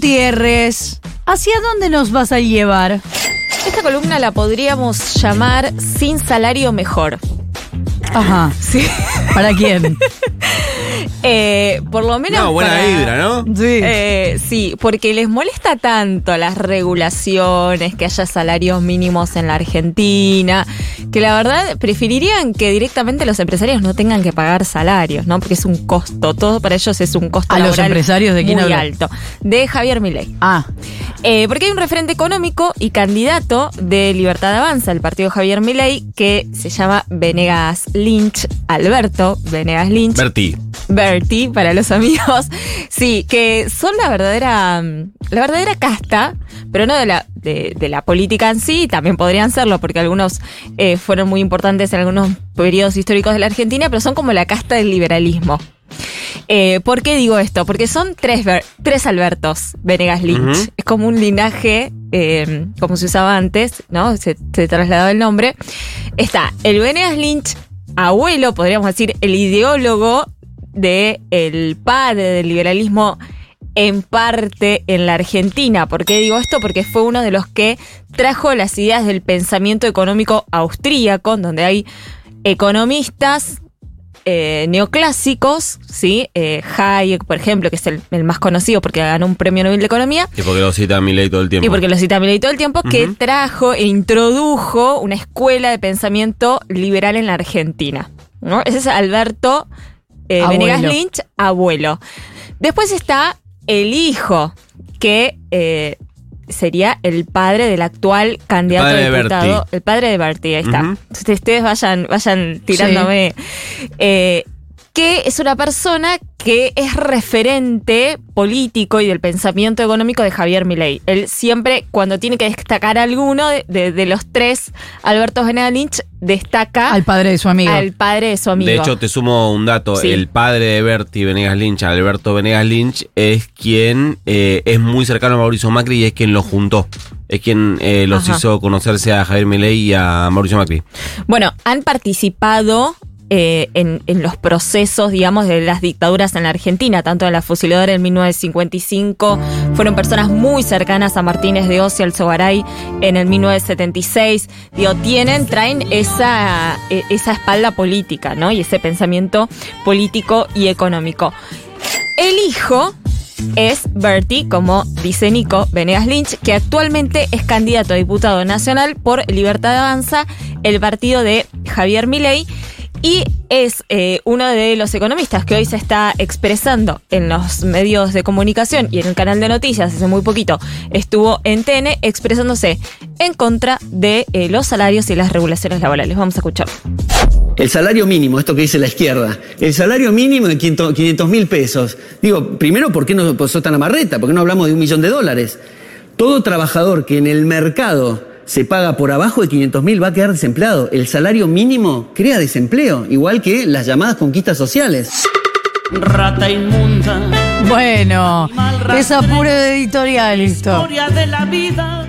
Gutiérrez, ¿hacia dónde nos vas a llevar? Esta columna la podríamos llamar Sin salario mejor. Ajá. Sí. ¿Para quién? Eh, por lo menos. No, buena para- hidra, ¿no? Sí. Eh, sí, porque les molesta tanto las regulaciones, que haya salarios mínimos en la Argentina, que la verdad preferirían que directamente los empresarios no tengan que pagar salarios, ¿no? Porque es un costo, todo para ellos es un costo ¿A los empresarios de quién muy habla? alto. De Javier Milei. Ah, Eh, porque hay un referente económico y candidato de Libertad Avanza, el partido Javier Milei, que se llama Venegas Lynch, Alberto Venegas Lynch. Berti. Bertie para los amigos. Sí, que son la verdadera, la verdadera casta, pero no de la, de, de la política en sí, también podrían serlo, porque algunos eh, fueron muy importantes en algunos periodos históricos de la Argentina, pero son como la casta del liberalismo. Eh, ¿Por qué digo esto? Porque son tres, tres Albertos Venegas Lynch. Es como un linaje, eh, como se usaba antes, ¿no? Se, se trasladaba el nombre. Está el Venegas Lynch, abuelo, podríamos decir, el ideólogo de el padre del liberalismo en parte en la Argentina. ¿Por qué digo esto? Porque fue uno de los que trajo las ideas del pensamiento económico austríaco, donde hay economistas eh, neoclásicos, ¿sí? Eh, Hayek, por ejemplo, que es el, el más conocido porque ganó un premio Nobel de Economía, Y porque lo cita Milei todo el tiempo. y porque lo cita Milei todo el tiempo, que trajo e introdujo una escuela de pensamiento liberal en la Argentina. ¿no? Ese es Alberto eh. Venegas Lynch, abuelo. Después está el hijo, que eh, sería el padre del actual candidato padre a de diputado. Berti. El padre de Berti, ahí está. Ustedes vayan, vayan tirándome. Eh, que es una persona que es referente político y del pensamiento económico de Javier Milei. Él siempre, cuando tiene que destacar a alguno de, de- de los tres, Alberto Venegas Lynch destaca al padre de su amigo. al padre de su amigo. De hecho, te sumo un dato. Sí. El padre de Berti Venegas Lynch, Alberto Venegas Lynch, es quien eh, es muy cercano a Mauricio Macri y es quien los juntó. Es quien eh, los Ajá. hizo conocerse a Javier Milei y a Mauricio Macri. Bueno, han participado eh, en, los procesos, digamos, de las dictaduras en la Argentina, tanto en la fusiladora en 1955, fueron personas muy cercanas a Martínez de Oz y al Sogaray en el 1976. Digo, tienen, traen esa, eh, esa espalda política, ¿no? Y ese pensamiento político y económico. El hijo es Bertie, como dice Nico Venegas Lynch, que actualmente es candidato a diputado nacional por Libertad Avanza, el partido de Javier Milei, y es eh, uno de los economistas que hoy se está expresando en los medios de comunicación y en el canal de noticias hace muy poquito estuvo en TN expresándose en contra de eh, los salarios y las regulaciones laborales. Vamos a escuchar. El salario mínimo, esto que dice la izquierda, el salario mínimo de 500 mil pesos. Digo, primero, ¿por qué no pasó tan amarreta? ¿Por qué no hablamos de un millón de dólares? Todo trabajador que en el mercado se paga por abajo de 500 mil va a quedar desempleado. El salario mínimo crea desempleo, igual que las llamadas conquistas sociales. Rata inmunda, Bueno, es apuro editorial esto. historia de la vida.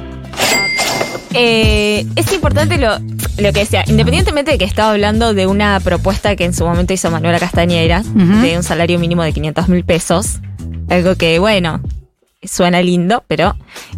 Eh, es importante lo, lo que decía, independientemente de que estaba hablando de una propuesta que en su momento hizo Manuela Castañeira, Ujú. de un salario mínimo de 500 mil pesos, algo que, bueno, suena lindo, pero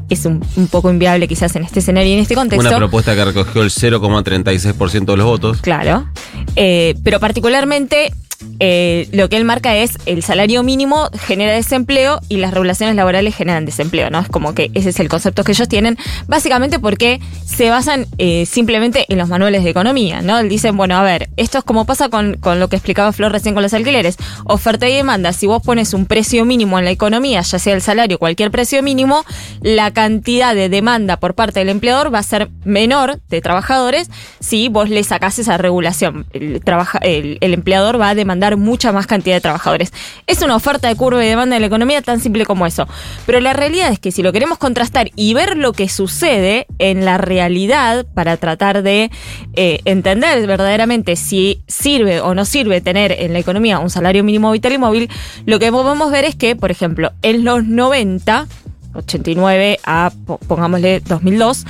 es un, un poco inviable quizás en este escenario y en este contexto. Una propuesta que recogió el 0,36% de los votos. Claro. Eh, pero particularmente eh, lo que él marca es el salario mínimo genera desempleo y las regulaciones laborales generan desempleo, ¿no? Es como que ese es el concepto que ellos tienen, básicamente porque se basan eh, simplemente en los manuales de economía, ¿no? Dicen, bueno, a ver, esto es como pasa con, con lo que explicaba Flor recién con los alquileres, oferta y demanda, si vos pones un precio mínimo en la economía, ya sea el salario, cualquier precio mínimo, la cantidad de demanda por parte del empleador va a ser menor de trabajadores si vos le sacás esa regulación. Trabaja- el, el empleador va a demandar mucha más cantidad de trabajadores. Es una oferta de curva de demanda de la economía tan simple como eso. Pero la realidad es que si lo queremos contrastar y ver lo que sucede en la realidad para tratar de eh, entender verdaderamente si sirve o no sirve tener en la economía un salario mínimo vital y móvil, lo que podemos ver es que, por ejemplo, en los 90, 89 a, po- pongámosle, 2002,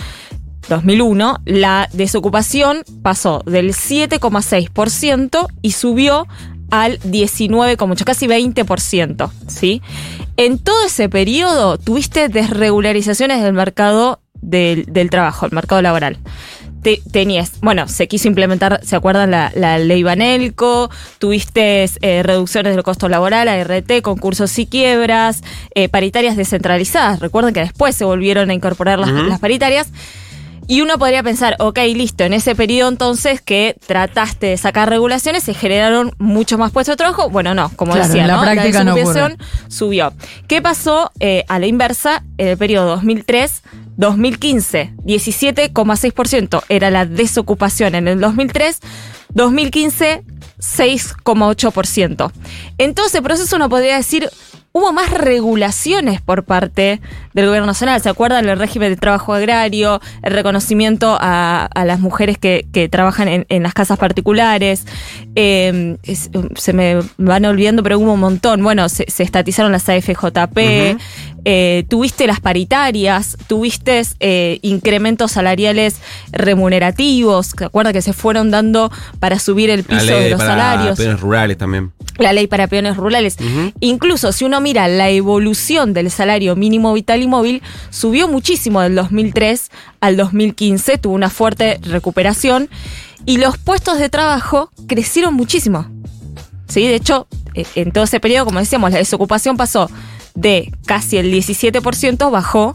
2001, la desocupación pasó del 7,6% y subió al 19,8, casi 20%, ¿sí? En todo ese periodo tuviste desregularizaciones del mercado del, del trabajo, el mercado laboral. Te- tenías, bueno, se quiso implementar, ¿se acuerdan la, la ley Banelco? Tuviste eh, reducciones del costo laboral, ART, concursos y quiebras, eh, paritarias descentralizadas. Recuerden que después se volvieron a incorporar las, las paritarias. Y uno podría pensar, ok, listo, en ese periodo entonces que trataste de sacar regulaciones, se generaron muchos más puestos de trabajo. Bueno, no, como Claro, decía, la ¿no? práctica no desocupación subió. ¿Qué pasó eh, a la inversa en el periodo 2003-2015? 17,6% era la desocupación en el 2003, 2015 6,8%. En todo ese proceso uno podría decir, hubo más regulaciones por parte del gobierno nacional. ¿Se acuerdan el régimen de trabajo agrario, el reconocimiento a, a las mujeres que, que trabajan en, en las casas particulares? Eh, es- se me van olvidando, pero hubo un montón. Bueno, se, se estatizaron las AFJP, eh, tuviste las paritarias, tuviste eh, incrementos salariales remunerativos, ¿se acuerdan que se fueron dando para subir el piso de los para salarios? peones rurales también. la ley para peones rurales. Incluso si uno mira la evolución del salario mínimo vital y móvil, subió muchísimo del 2003 al 2015, tuvo una fuerte recuperación y los puestos de trabajo crecieron muchísimo. ¿Sí? De hecho, eh, en todo ese periodo, como decíamos, la desocupación pasó de casi el 17%, bajó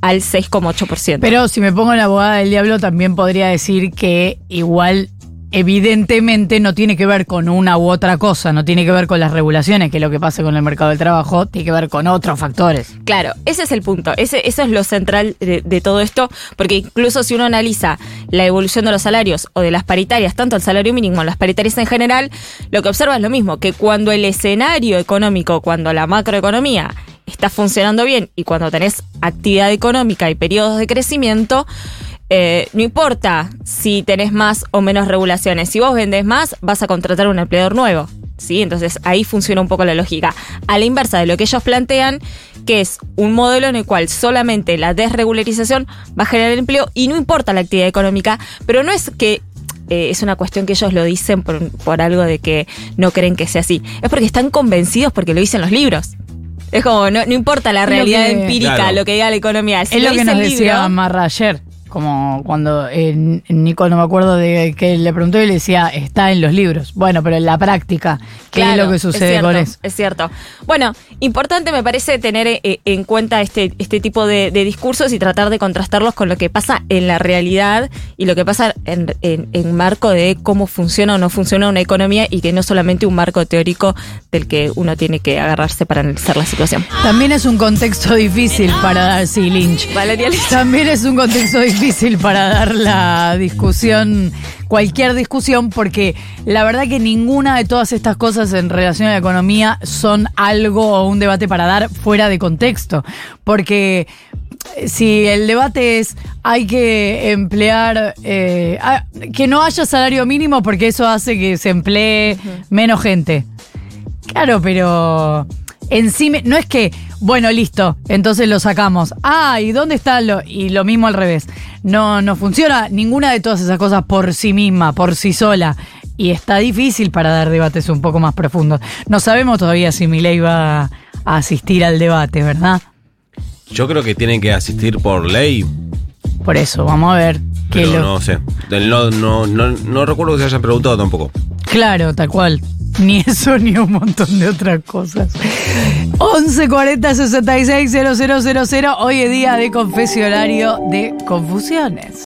al 6,8%. Pero si me pongo en la abogada del diablo, también podría decir que igual, evidentemente, no tiene que ver con una u otra cosa, no tiene que ver con las regulaciones, que es lo que pasa con el mercado del trabajo, tiene que ver con otros factores. Claro, ese es el punto. Ese, eso es lo central de, de todo esto, porque incluso si uno analiza la evolución de los salarios o de las paritarias, tanto el salario mínimo como las paritarias en general, lo que observa es lo mismo, que cuando el escenario económico, cuando la macroeconomía está funcionando bien y cuando tenés actividad económica y periodos de crecimiento, eh, no importa si tenés más o menos regulaciones. Si vos vendés más, vas a contratar un empleador nuevo. ¿sí? Entonces ahí funciona un poco la lógica. A la inversa de lo que ellos plantean, que es un modelo en el cual solamente la desregularización va a generar empleo y no importa la actividad económica, pero no es que eh, es una cuestión que ellos lo dicen por, por algo de que no creen que sea así. Es porque están convencidos porque lo dicen los libros. Es como, no, no importa la lo realidad que- empírica, Claro. lo que diga la economía. Si es lo que nos el decía libro- Marra ayer, como cuando eh, Nico, no me acuerdo de que le preguntó y le decía, está en los libros. Bueno, pero en la práctica, ¿qué es lo que sucede cierto, con eso? Es cierto. Bueno, importante me parece tener eh, en cuenta este, este tipo de, de discursos y tratar de contrastarlos con lo que pasa en la realidad y lo que pasa en, en- en marco de cómo funciona o no funciona una economía y que no solamente un marco teórico del que uno tiene que agarrarse para analizar la situación. También es un contexto difícil para Darcy Lynch. Valeria Lynch. También es un contexto difícil para dar la discusión, cualquier discusión, porque la verdad que ninguna de todas estas cosas en relación a la economía son algo o un debate para dar fuera de contexto. Porque eh, si el debate es hay que emplear, eh, ah, que no haya salario mínimo porque eso hace que se emplee menos gente. Claro, pero en sí me- no es que, bueno, listo, entonces lo sacamos. Ah, ¿y dónde está lo? Y lo mismo al revés. No, no funciona ninguna de todas esas cosas por sí misma, por sí sola. Y está difícil para dar debates un poco más profundos. No sabemos todavía si Milei va a asistir al debate, ¿verdad? Yo creo que tienen que asistir por ley, Por eso, vamos a ver pero lo. no sé. No, no, no, no recuerdo que se hayan preguntado tampoco. Claro, tal cual. Ni eso ni un montón de otras cosas. 1140 66 000. Hoy es día de confesionario de confusiones.